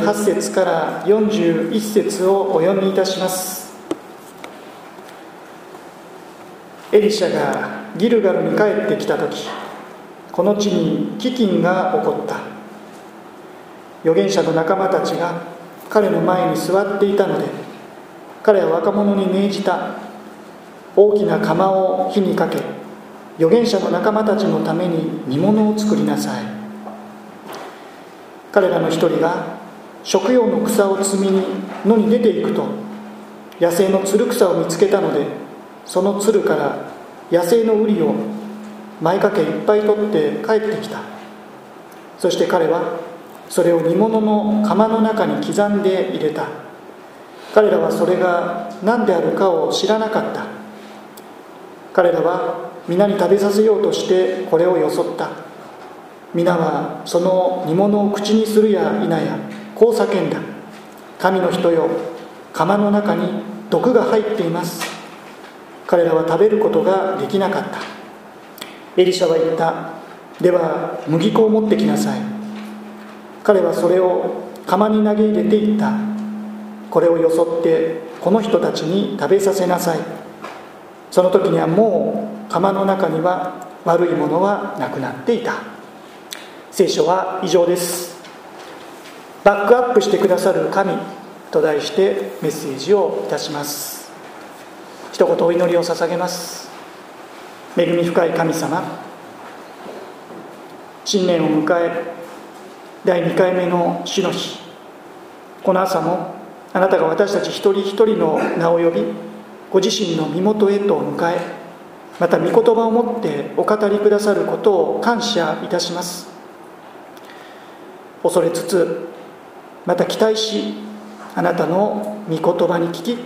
8節から41節をお読みいたします。エリシャがギルガルに帰ってきた時この地に飢饉が起こった。預言者の仲間たちが彼の前に座っていたので彼は若者に命じた。大きな釜を火にかけ預言者の仲間たちのために煮物を作りなさい。彼らの一人が食用の草を摘みに野に出ていくと野生のつる草を見つけたのでそのつるから野生のウリを前掛けいっぱい取って帰ってきた。そして彼はそれを煮物の釜の中に刻んで入れた。彼らはそれが何であるかを知らなかった。彼らは皆に食べさせようとしてこれをよそった。皆はその煮物を口にするや否やこう叫んだ。神の人よ釜の中に毒が入っています。彼らは食べることができなかった。エリシャは言った。では麦粉を持ってきなさい。彼はそれを釜に投げ入れていった。これをよそってこの人たちに食べさせなさい。その時にはもう釜の中には悪いものはなくなっていた。聖書は以上です。バックアップしてくださる神と題してメッセージをいたします。一言お祈りを捧げます。恵み深い神様新年を迎え第2回目の主の日この朝もあなたが私たち一人一人の名を呼びご自身の身元へと迎えまた御言葉を持ってお語りくださることを感謝いたします。恐れつつまた期待しあなたの御言葉に聞き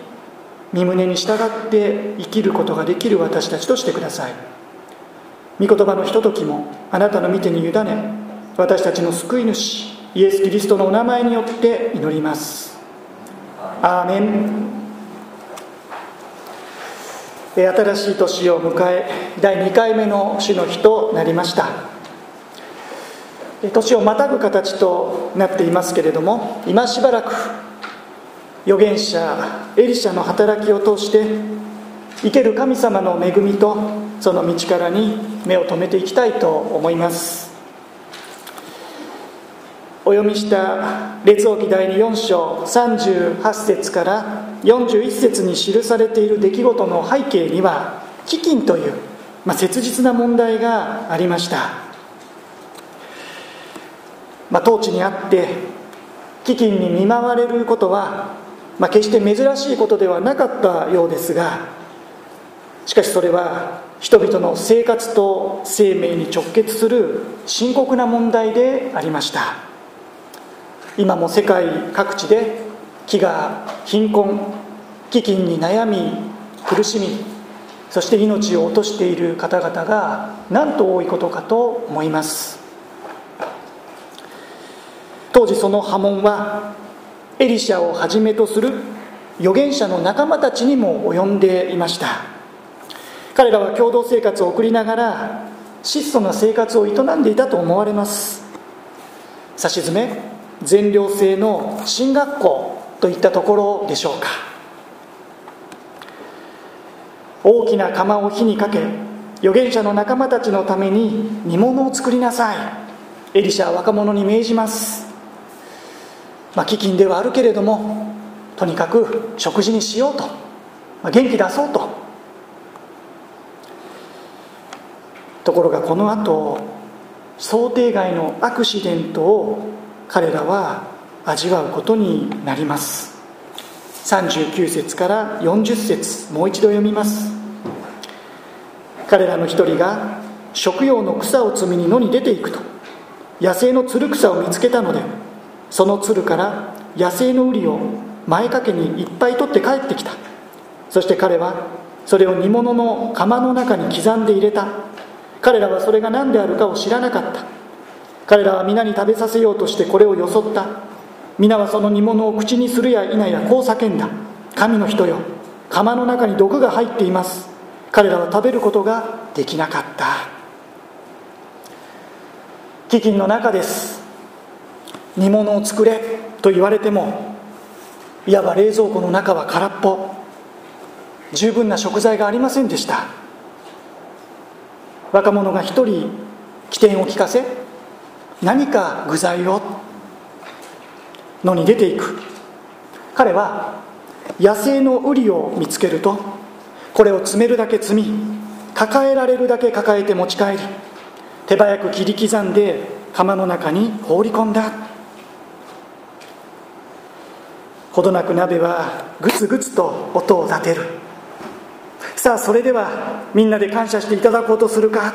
身胸に従って生きることができる私たちとしてください。御言葉のひとときもあなたの御手に委ね私たちの救い主イエス・キリストのお名前によって祈ります。アーメン。新しい年を迎え第2回目の主の日となりました。年をまたぐ形となっていますけれども今しばらく預言者エリシャの働きを通して生ける神様の恵みとその道からに目を留めていきたいと思います。お読みした列王記第4章38節から41節に記されている出来事の背景には飢饉という、まあ、切実な問題がありました。まあ、統治にあって飢饉に見舞われることは、まあ、決して珍しいことではなかったようですがしかしそれは人々の生活と生命に直結する深刻な問題でありました。今も世界各地で飢餓貧困飢饉に悩み苦しみそして命を落としている方々がなんと多いことかと思います。当時その波紋はエリシャをはじめとする預言者の仲間たちにも及んでいました。彼らは共同生活を送りながら質素な生活を営んでいたと思われます。さしずめ全寮制の進学校といったところでしょうか。大きな釜を火にかけ預言者の仲間たちのために煮物を作りなさい。エリシャは若者に命じます。まあ、飢饉ではあるけれどもとにかく食事にしようと、まあ、元気出そうと。ところがこのあと想定外のアクシデントを彼らは味わうことになります。39節から40節もう一度読みます。彼らの一人が食用の草を摘みに野に出ていくと野生のつる草を見つけたのでその鶴から野生のウリを前掛けにいっぱい取って帰ってきた。そして彼はそれを煮物の釜の中に刻んで入れた。彼らはそれが何であるかを知らなかった。彼らは皆に食べさせようとしてこれをよそった。皆はその煮物を口にするや否やこう叫んだ。神の人よ釜の中に毒が入っています。彼らは食べることができなかった。飢饉の中です。煮物を作れと言われてもいわば冷蔵庫の中は空っぽ。十分な食材がありませんでした。若者が一人起点を聞かせ何か具材をのに出ていく。彼は野生のウリを見つけるとこれを積めるだけ積み抱えられるだけ抱えて持ち帰り手早く切り刻んで釜の中に放り込んだ。ほどなく鍋はグツグツと音を立てる。さあそれではみんなで感謝していただこうとするか。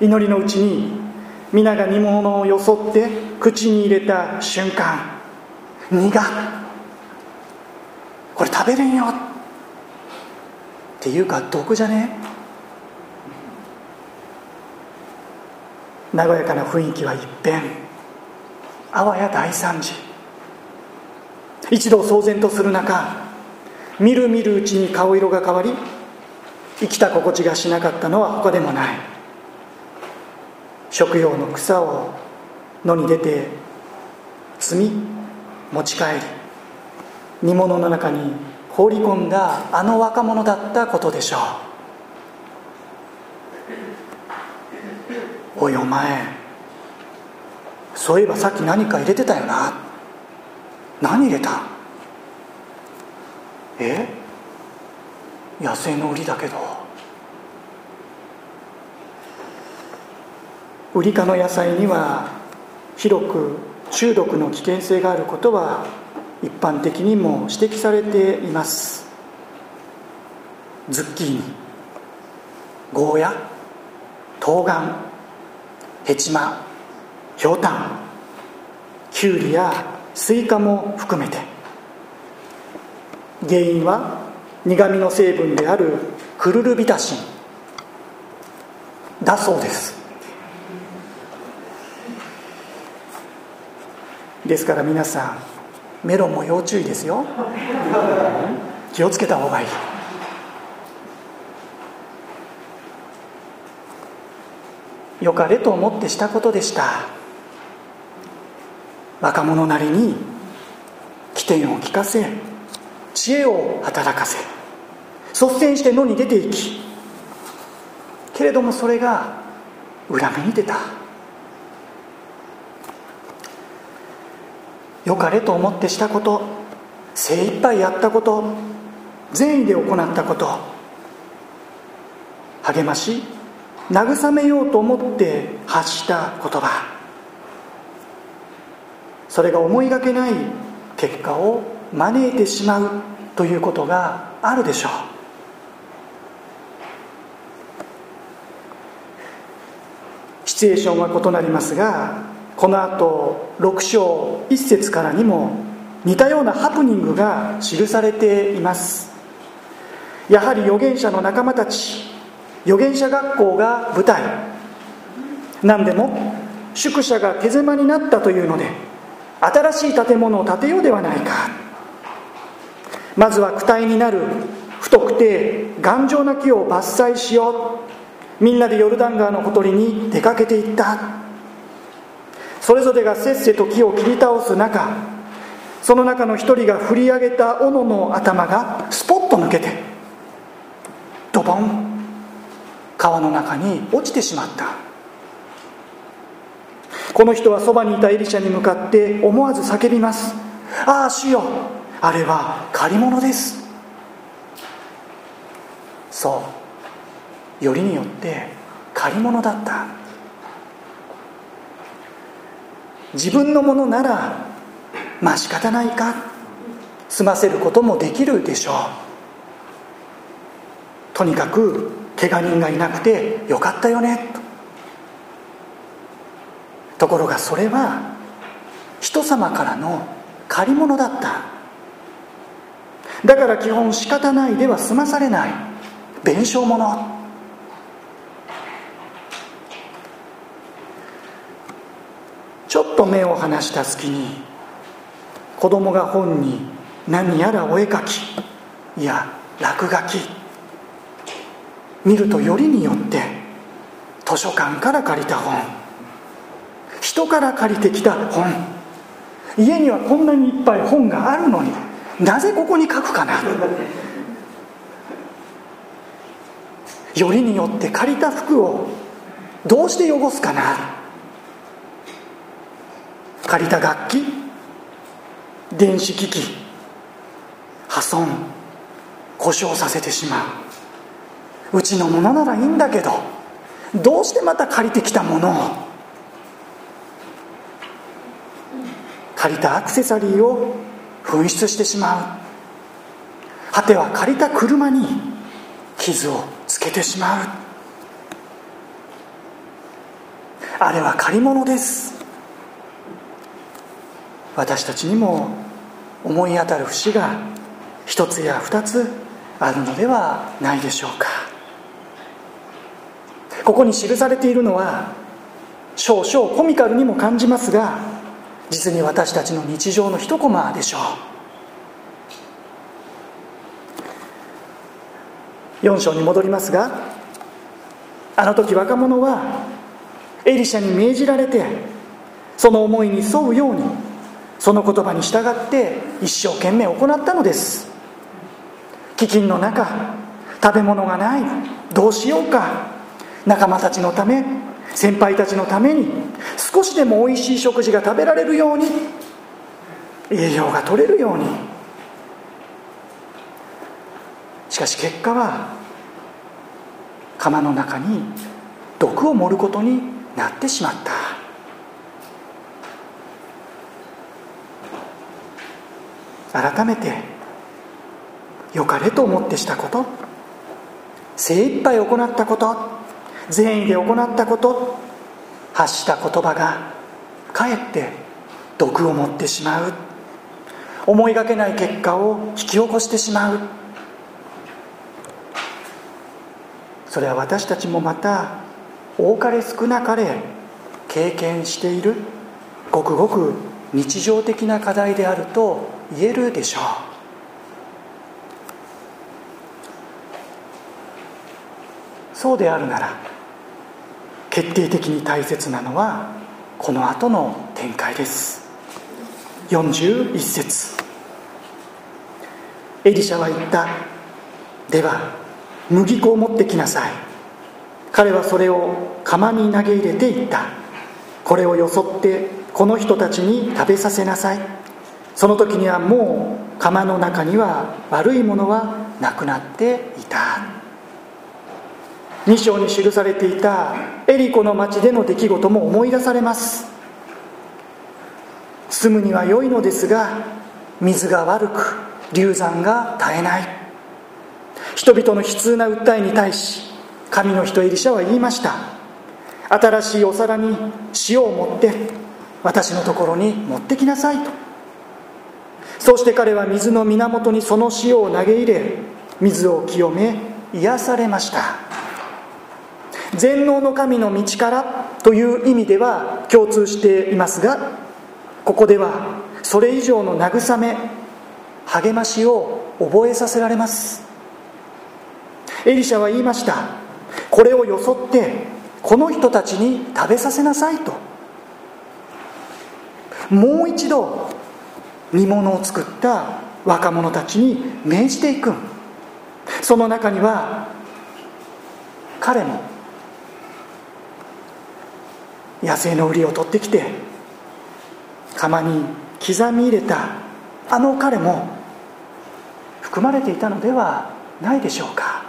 祈りのうちに皆が煮物をよそって口に入れた瞬間苦これ食べれんよ。っていうか毒じゃね？和やかな雰囲気は一変。あわや大惨事。一同騒然とする中みるみるうちに顔色が変わり生きた心地がしなかったのは他でもない。食用の草を野に出て摘み持ち帰り煮物の中に放り込んだあの若者だったことでしょう。おいお前そういえばさっき何か入れてたよな。何入れた？え？野生の売りだけど。売り科の野菜には広く中毒の危険性があることは一般的にも指摘されています。ズッキーニ。ゴーヤ。冬瓜。ヘチマ。ひょうたんきゅうりやスイカも含めて。原因は苦味の成分であるクルルビタシン。だそうです。ですから皆さんメロンも要注意ですよ。気をつけた方がいい。よかれと思ってしたことでした。若者なりに起点を聞かせ知恵を働かせ率先して野に出ていきけれどもそれが裏目に出た。よかれと思ってしたこと精一杯やったこと善意で行ったこと励まし慰めようと思って発した言葉。それが思いがけない結果を招いてしまうということがあるでしょう。シチュエーションは異なりますがこのあと6章1節からにも似たようなハプニングが記されています。やはり預言者の仲間たち預言者学校が舞台。何でも宿舎が手狭になったというので新しい建物を建てようではないか。まずは躯体になる太くて頑丈な木を伐採しよう。みんなでヨルダン川のほとりに出かけていった。それぞれがせっせと木を切り倒す中その中の一人が振り上げた斧の頭がスポッと抜けてドボン川の中に落ちてしまった。この人はそばにいたエリシャに向かって思わず叫びますああ主よ。あれは借り物です。そう。よりによって借り物だった。自分のものならまあ仕方ないか。済ませることもできるでしょう。とにかく怪我人がいなくてよかったよね。とところがそれは人様からの借り物だった。だから基本仕方ないでは済まされない弁償物。ちょっと目を離した隙に子供が本に何やらお絵描きいや落書き。見るとよりによって図書館から借りた本。人から借りてきた本。家にはこんなにいっぱい本があるのになぜここに書くかな。よりによって借りた服をどうして汚すかな。借りた楽器電子機器破損故障させてしまう。うちのものならいいんだけどどうしてまた借りてきたものを借りたアクセサリーを紛失してしまう。果ては借りた車に傷をつけてしまう。あれは借り物です。私たちにも思い当たる節が一つや二つあるのではないでしょうか。ここに記されているのは少々コミカルにも感じますが実に私たちの日常の一コマでしょう。4章に戻りますがあの時若者はエリシャに命じられてその思いに沿うようにその言葉に従って一生懸命行ったのです。飢饉の中食べ物がないどうしようか仲間たちのため先輩たちのために少しでもおいしい食事が食べられるように栄養が取れるように。しかし結果は釜の中に毒を盛ることになってしまった。改めてよかれと思ってしたこと精一杯行ったこと。善意で行ったこと発した言葉がかえって毒を持ってしまう。思いがけない結果を引き起こしてしまう。それは私たちもまた多かれ少なかれ経験しているごくごく日常的な課題であると言えるでしょう。そうであるなら決定的に大切なのはこの後の展開です。41節。エリシャは言った。では麦粉を持ってきなさい。彼はそれを釜に投げ入れていった。これをよそってこの人たちに食べさせなさい。その時にはもう釜の中には悪いものはなくなっていた。2章に記されていたエリコの町での出来事も思い出されます。住むには良いのですが水が悪く流産が絶えない。人々の悲痛な訴えに対し神の人エリシャは言いました。新しいお皿に塩を持って私のところに持ってきなさいと。そうして彼は水の源にその塩を投げ入れ水を清め癒されました。全能の神の道からという意味では共通していますがここではそれ以上の慰め励ましを覚えさせられます。エリシャは言いました。これをよそってこの人たちに食べさせなさいと。もう一度煮物を作った若者たちに命じていく。その中には彼も野生の瓜を取ってきて釜に刻み入れたあの彼も含まれていたのではないでしょうか。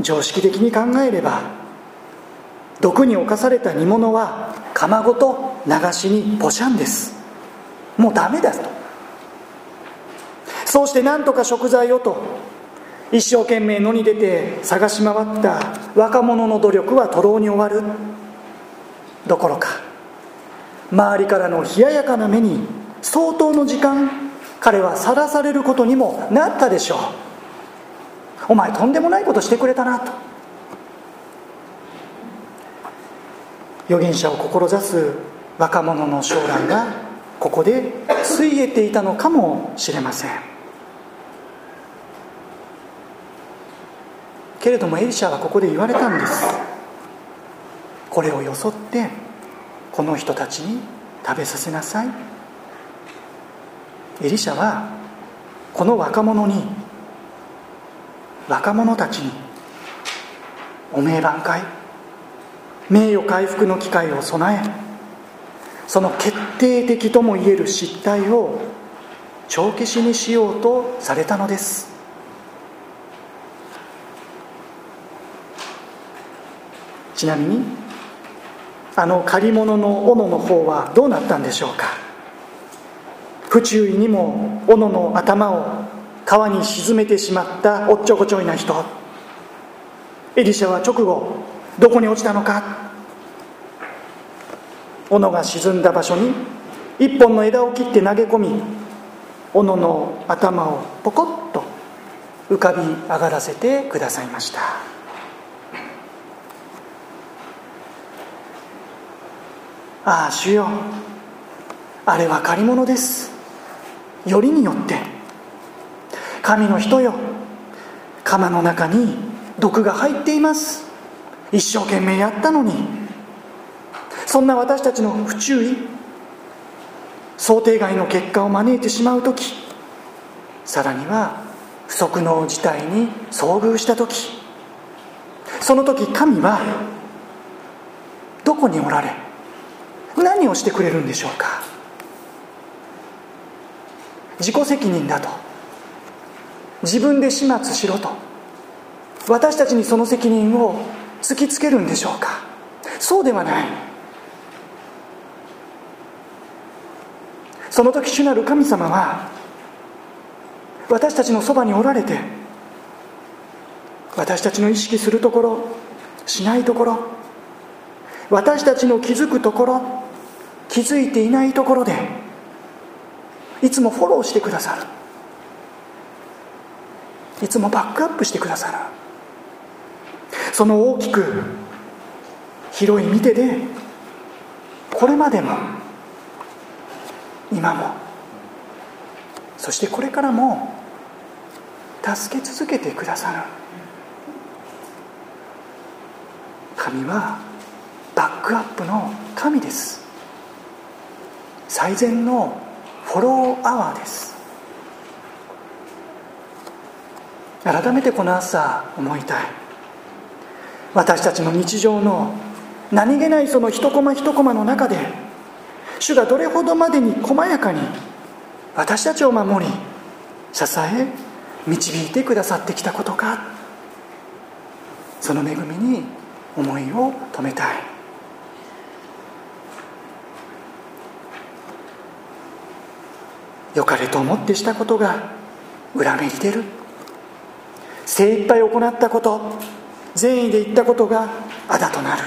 常識的に考えれば毒に侵された煮物は釜ごと流しにポシャンです。もうダメだと。そうして何とか食材をと一生懸命野に出て探し回った若者の努力は徒労に終わる。どころか周りからの冷ややかな目に相当の時間彼はさらされることにもなったでしょう。お前とんでもないことしてくれたなと。預言者を志す若者の将来がここでついえていたのかもしれません。けれどもエリシャはここで言われたんです。これをよそってこの人たちに食べさせなさい。エリシャはこの若者に若者たちにお名挽回名誉回復の機会を備えその決定的ともいえる失態を帳消しにしようとされたのです。ちなみにあの借り物の斧の方はどうなったんでしょうか？不注意にも斧の頭を川に沈めてしまったおっちょこちょいな人。エリシャは直後どこに落ちたのか？斧が沈んだ場所に一本の枝を切って投げ込み斧の頭をポコッと浮かび上がらせてくださいました。ああ主よ。あれは借り物です。よりによって。神の人よ。釜の中に毒が入っています。一生懸命やったのに。そんな私たちの不注意。想定外の結果を招いてしまう時。さらには不測の事態に遭遇した時。その時神はどこにおられ何をしてくれるんでしょうか？自己責任だと。自分で始末しろと。私たちにその責任を突きつけるんでしょうか？そうではない。その時主なる神様は私たちのそばにおられて私たちの意識するところしないところ私たちの気づくところ気づいていないところでいつもフォローしてくださる。いつもバックアップしてくださる。その大きく広い見てでこれまでも今もそしてこれからも助け続けてくださる。神はバックアップの神です。最善のフォローアワーです。改めてこの朝思いたい。私たちの日常の何気ないその一コマ一コマの中で主がどれほどまでに細やかに私たちを守り支え導いてくださってきたことかその恵みに思いを止めたい。良かれと思ってしたことが裏目に出る。精一杯行ったこと善意で言ったことがあだとなる。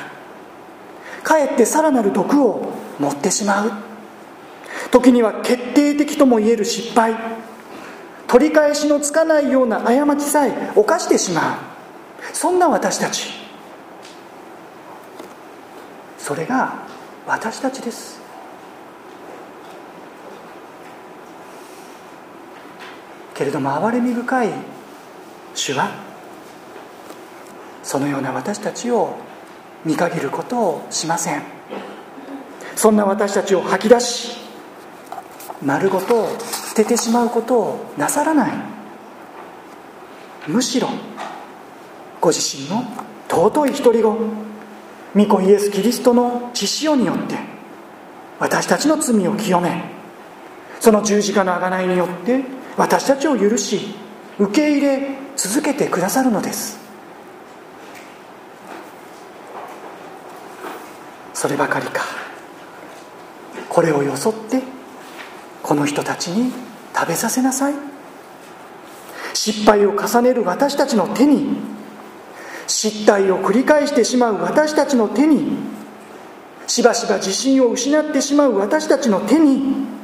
かえってさらなる毒を持ってしまう。時には決定的ともいえる失敗。取り返しのつかないような過ちさえ犯してしまう。そんな私たち。それが私たちです。けれども憐れみ深い主はそのような私たちを見限ることをしません。そんな私たちを吐き出し丸ごと捨ててしまうことをなさらない。むしろご自身の尊い独り子御子イエス・キリストの血潮によって私たちの罪を清めその十字架の贖いによって私たちを許し受け入れ続けてくださるのです。そればかりか。これをよそってこの人たちに食べさせなさい。失敗を重ねる私たちの手に失態を繰り返してしまう私たちの手にしばしば自信を失ってしまう私たちの手に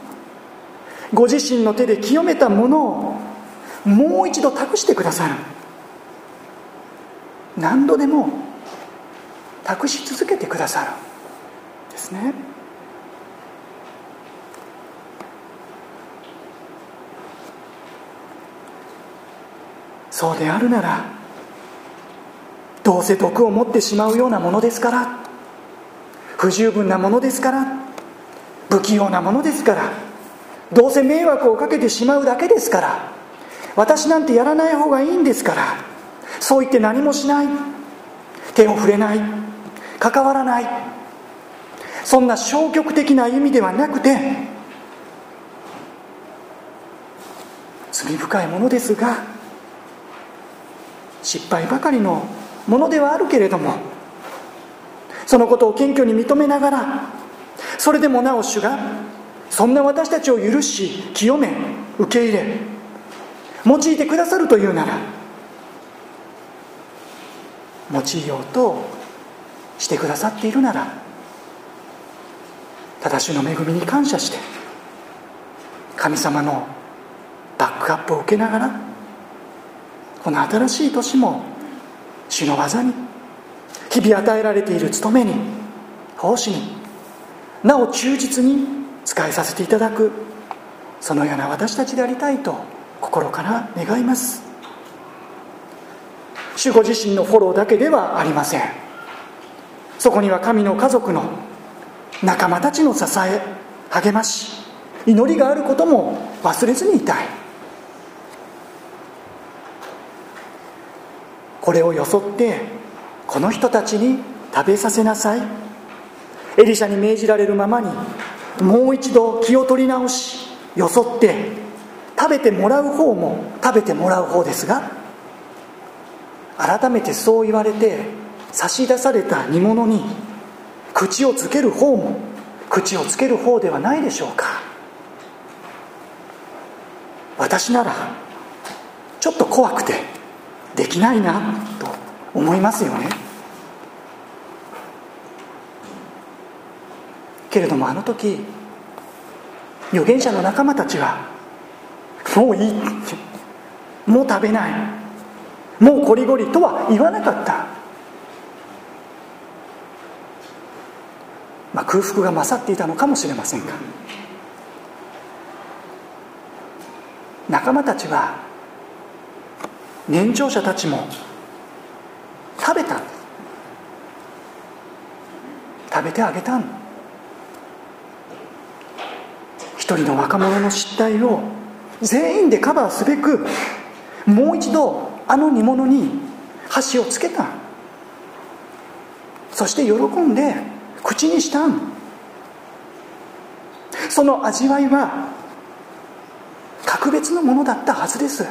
ご自身の手で清めたものをもう一度託してくださる。何度でも託し続けてくださる。ですね。そうであるならどうせ毒を持ってしまうようなものですから不十分なものですから不器用なものですからどうせ迷惑をかけてしまうだけですから。私なんてやらない方がいいんですから。そう言って何もしない。手を触れない。関わらない。そんな消極的な歩みではなくて罪深いものですが失敗ばかりのものではあるけれどもそのことを謙虚に認めながらそれでもなお主がそんな私たちを許し清め受け入れ用いてくださるというなら用いようとしてくださっているなら正しの恵みに感謝して神様のバックアップを受けながらこの新しい年も主の技に日々与えられている務めに奉仕になお忠実に使いさせていただく。そのような私たちでありたいと心から願います。主ご自身のフォローだけではありません。そこには神の家族の仲間たちの支え励まし祈りがあることも忘れずにいたい。これをよそってこの人たちに食べさせなさい。エリシャに命じられるままにもう一度気を取り直しよそって食べてもらう方も食べてもらう方ですが改めてそう言われて差し出された煮物に口をつける方も口をつける方ではないでしょうか。私ならちょっと怖くてできないなと思いますよね。けれどもあの時預言者の仲間たちはもういいもう食べない。もうこりごりとは言わなかった。まあ、空腹が勝っていたのかもしれませんが。仲間たちは年長者たちも食べた。食べてあげたん一人の若者の失態を全員でカバーすべくもう一度あの煮物に箸をつけた。そして喜んで口にしたん。その味わいは格別のものだったはずです。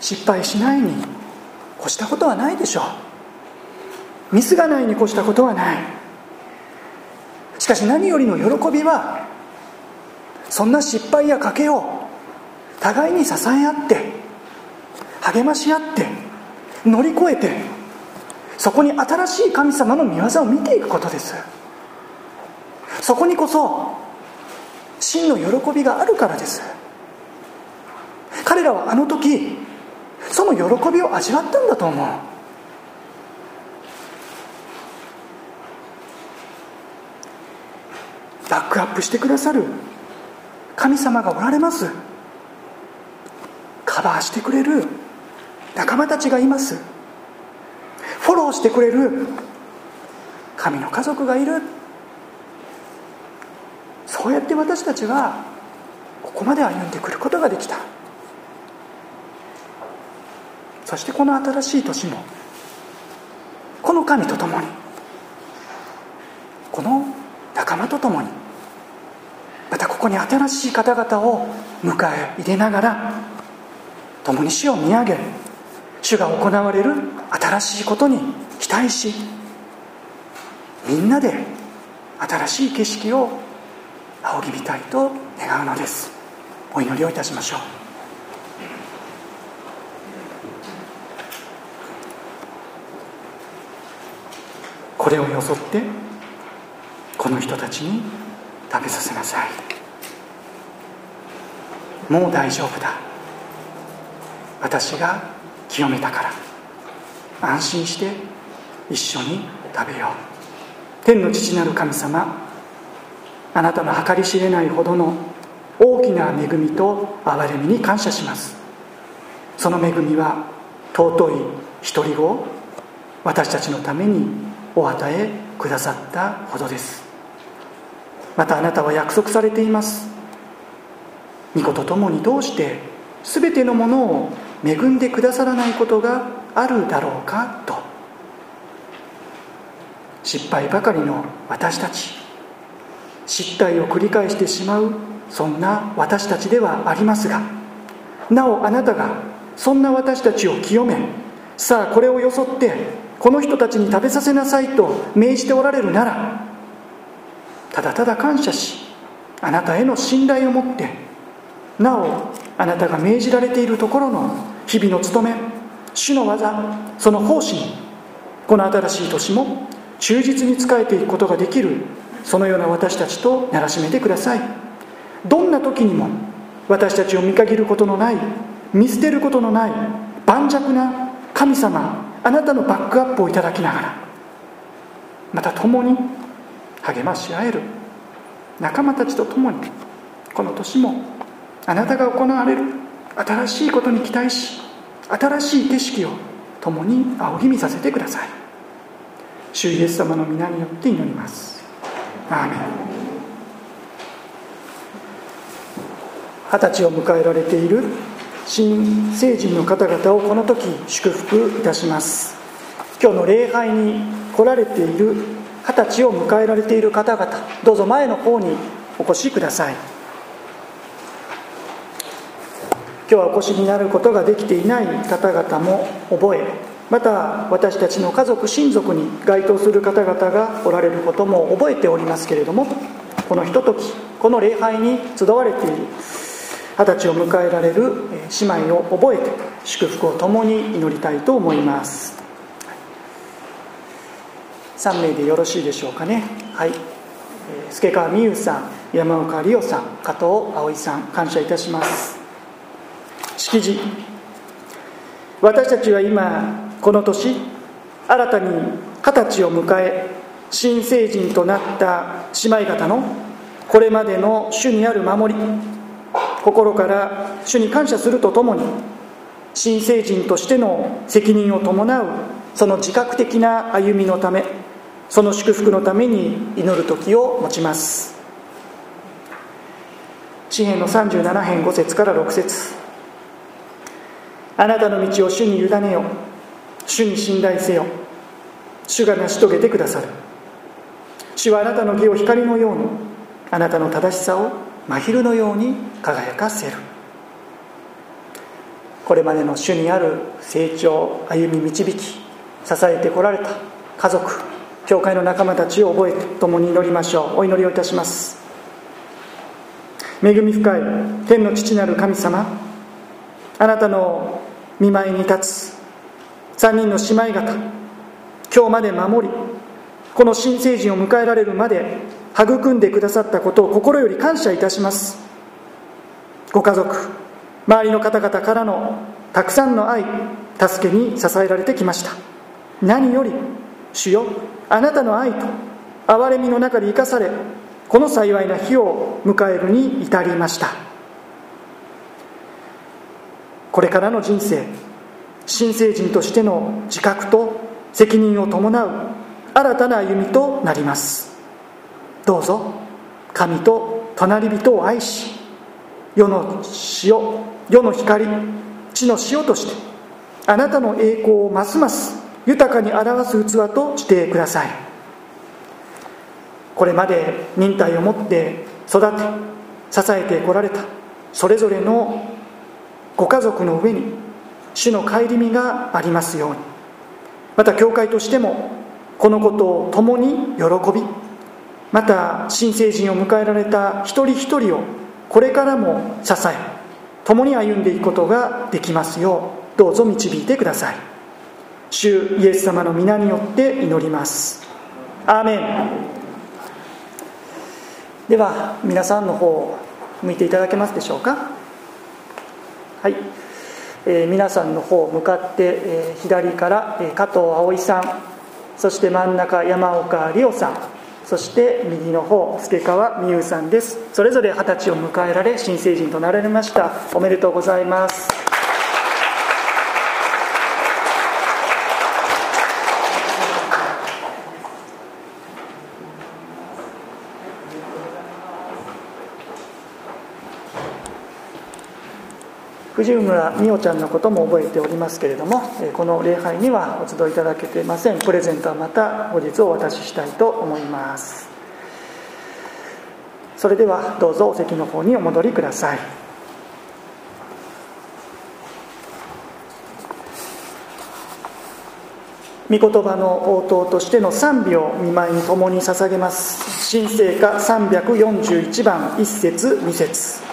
失敗しないに越したことはないでしょう。ミスがないに越したことはない。しかし何よりの喜びはそんな失敗や賭けを互いに支え合って励まし合って乗り越えてそこに新しい神様の御業を見ていくことです。そこにこそ真の喜びがあるからです。彼らはあの時その喜びを味わったんだと思う。バックアップしてくださる。神様がおられます。カバーしてくれる。仲間たちがいます。フォローしてくれる。神の家族がいる。そうやって私たちはここまで歩んでくることができた。そしてこの新しい年もこの神と共にこの仲間と共にここに新しい方々を迎え入れながら共に死を見上げ主が行われる新しいことに期待しみんなで新しい景色を仰ぎ見たいと願うのです。お祈りをいたしましょう。これをよそってこの人たちに食べさせなさい。もう大丈夫だ。私が清めたから。安心して一緒に食べよう。天の父なる神様あなたの計り知れないほどの大きな恵みと憐れみに感謝します。その恵みは尊い独り子を私たちのためにお与えくださったほどです。またあなたは約束されています。御子と共にどうして全てのものを恵んでくださらないことがあるだろうかと。失敗ばかりの私たち。失態を繰り返してしまうそんな私たちではありますが。なおあなたがそんな私たちを清めさあこれをよそってこの人たちに食べさせなさいと命じておられるならただただ感謝しあなたへの信頼を持ってなおあなたが命じられているところの日々の務め主の技その奉仕にこの新しい年も忠実に仕えていくことができるそのような私たちとならしめてください。どんな時にも私たちを見限ることのない見捨てることのない盤石な神様あなたのバックアップをいただきながらまた共に励まし合える仲間たちと共にこの年もあなたが行われる新しいことに期待し新しい景色を共に仰ぎ見させてください。主イエス様の皆によって祈ります。アーメン。二十歳を迎えられている新成人の方々をこの時祝福いたします。今日の礼拝に来られている二十歳を迎えられている方々どうぞ前の方にお越しください。今日はお越しになることができていない方々も覚えまた私たちの家族親族に該当する方々がおられることも覚えておりますけれどもこのひとときこの礼拝に集われている二十歳を迎えられる姉妹を覚えて祝福を共に祈りたいと思います。3名でよろしいでしょうかね。はい。助川美優さん山岡理央さん加藤葵さん感謝いたします。式辞。私たちは今この年新たに二十歳を迎え新成人となった姉妹方のこれまでの主にある守り心から主に感謝するとともに新成人としての責任を伴うその自覚的な歩みのためその祝福のために祈る時を持ちます。詩篇の37編5節から6節。あなたの道を主に委ねよ主に信頼せよ。主が成し遂げてくださる。主はあなたの義を光のようにあなたの正しさを真昼のように輝かせる。これまでの主にある成長歩み導き支えてこられた家族教会の仲間たちを覚えて共に祈りましょう。お祈りをいたします。恵み深い天の父なる神様あなたの見舞いに立つ3人の姉妹方今日まで守りこの新成人を迎えられるまで育んでくださったことを心より感謝いたします。ご家族周りの方々からのたくさんの愛助けに支えられてきました。何より主よあなたの愛と憐れみの中で生かされこの幸いな日を迎えるに至りました。これからの人生新成人としての自覚と責任を伴う新たな歩みとなります。どうぞ神と隣人を愛し世の塩世の光地の塩としてあなたの栄光をますます豊かに表す器としてください。これまで忍耐を持って育て支えてこられたそれぞれのご家族の上に主の顧みがありますように。また教会としてもこのことを共に喜びまた新成人を迎えられた一人一人をこれからも支え共に歩んでいくことができますようどうぞ導いてください。主イエス様の皆によって祈ります。アーメン。では皆さんの方を向いていただけますでしょうか。はい、えー、皆さんの方向かって、えー、左から、えー、加藤葵さんそして真ん中山岡里夫さんそして右の方助川美優さんです。それぞれ二十歳を迎えられ新成人となられました。おめでとうございます。藤村美桜ちゃんのことも覚えておりますけれどもこの礼拝にはお集いいただけていません。プレゼントはまた後日お渡ししたいと思います。それではどうぞお席の方にお戻りください。御言葉の応答としての賛美を見舞いに共に捧げます。新聖歌341番1節2節。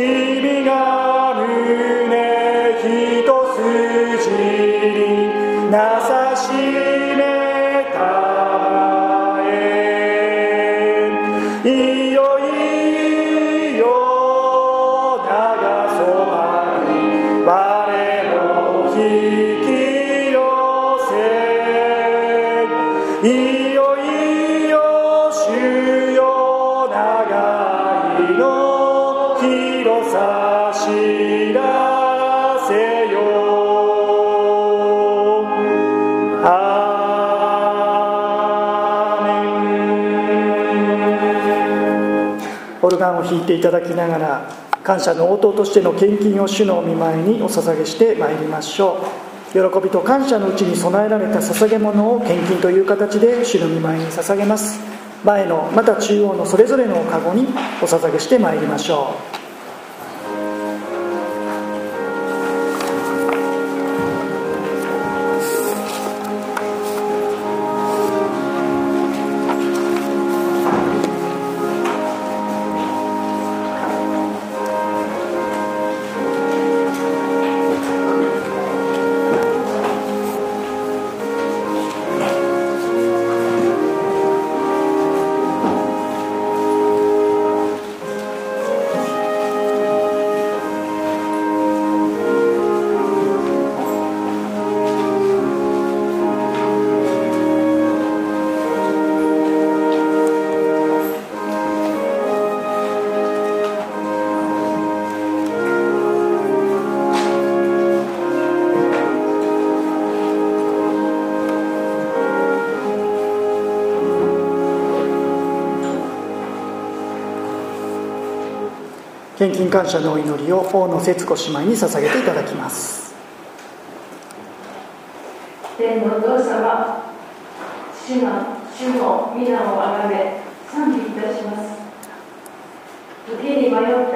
here. ていただきながら感謝の応答としての献金を主の御前にお捧げしてまいりましょう。喜びと感謝のうちに備えられた捧げ物を献金という形で主の御前に捧げます。前のまた中央のそれぞれのカゴにお捧げしてまいりましょう。献金感謝のお祈りを大野節子姉妹に捧げていただきます。天のお父様主の主の皆をあがめ賛美いたします。時に迷っ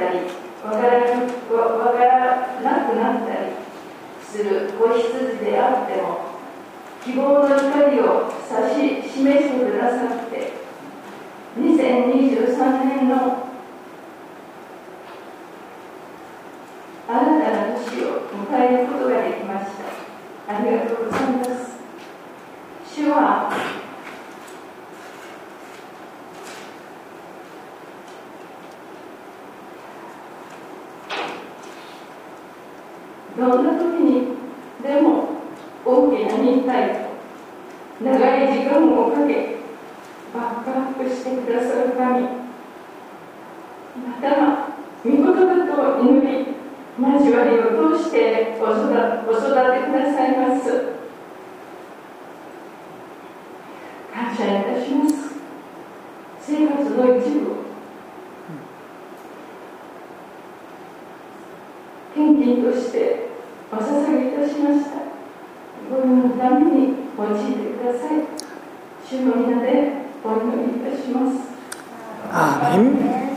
ださい。主の皆でお祈りいたします。アーメン。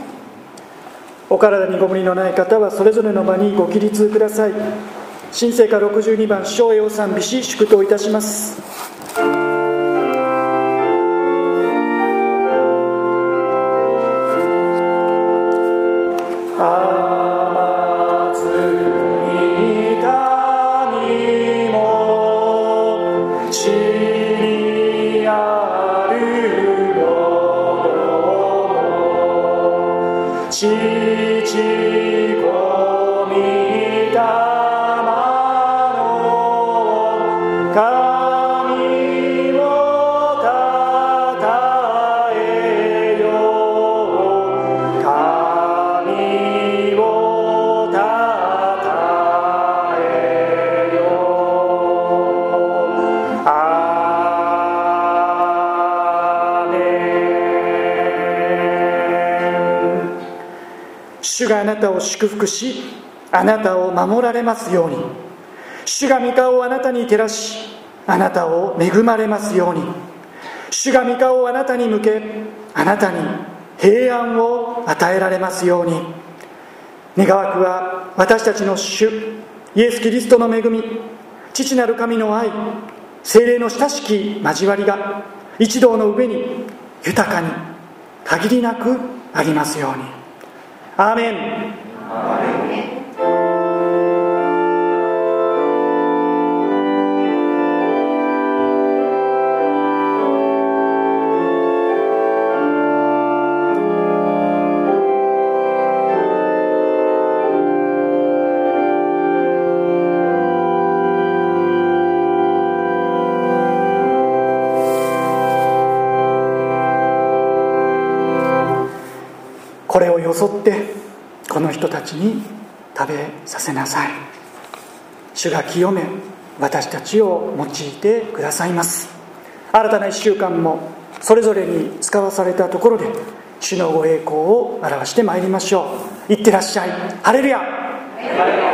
お体にご無理のない方はそれぞれの場にご起立ください。神聖歌62番「生栄を賛美し祝祷いたします」主があなたを祝福しあなたを守られますように。主が御顔をあなたに照らしあなたを恵まれますように。主が御顔をあなたに向けあなたに平安を与えられますように。願わくは私たちの主イエス・キリストの恵み父なる神の愛精霊の親しき交わりが一同の上に豊かに限りなくありますように。アよそってこの人たちに食べさせなさい。主が清め私たちを用いてくださいます。新たな1週間もそれぞれに使わされたところで主のご栄光を表してまいりましょう。いってらっしゃい。ハレルヤ。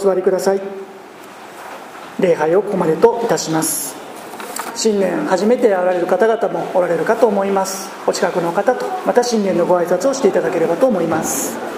座りください。礼拝をここまでといたします。新年初めて会われる方々もおられるかと思います。お近くの方とまた新年のご挨拶をしていただければと思います。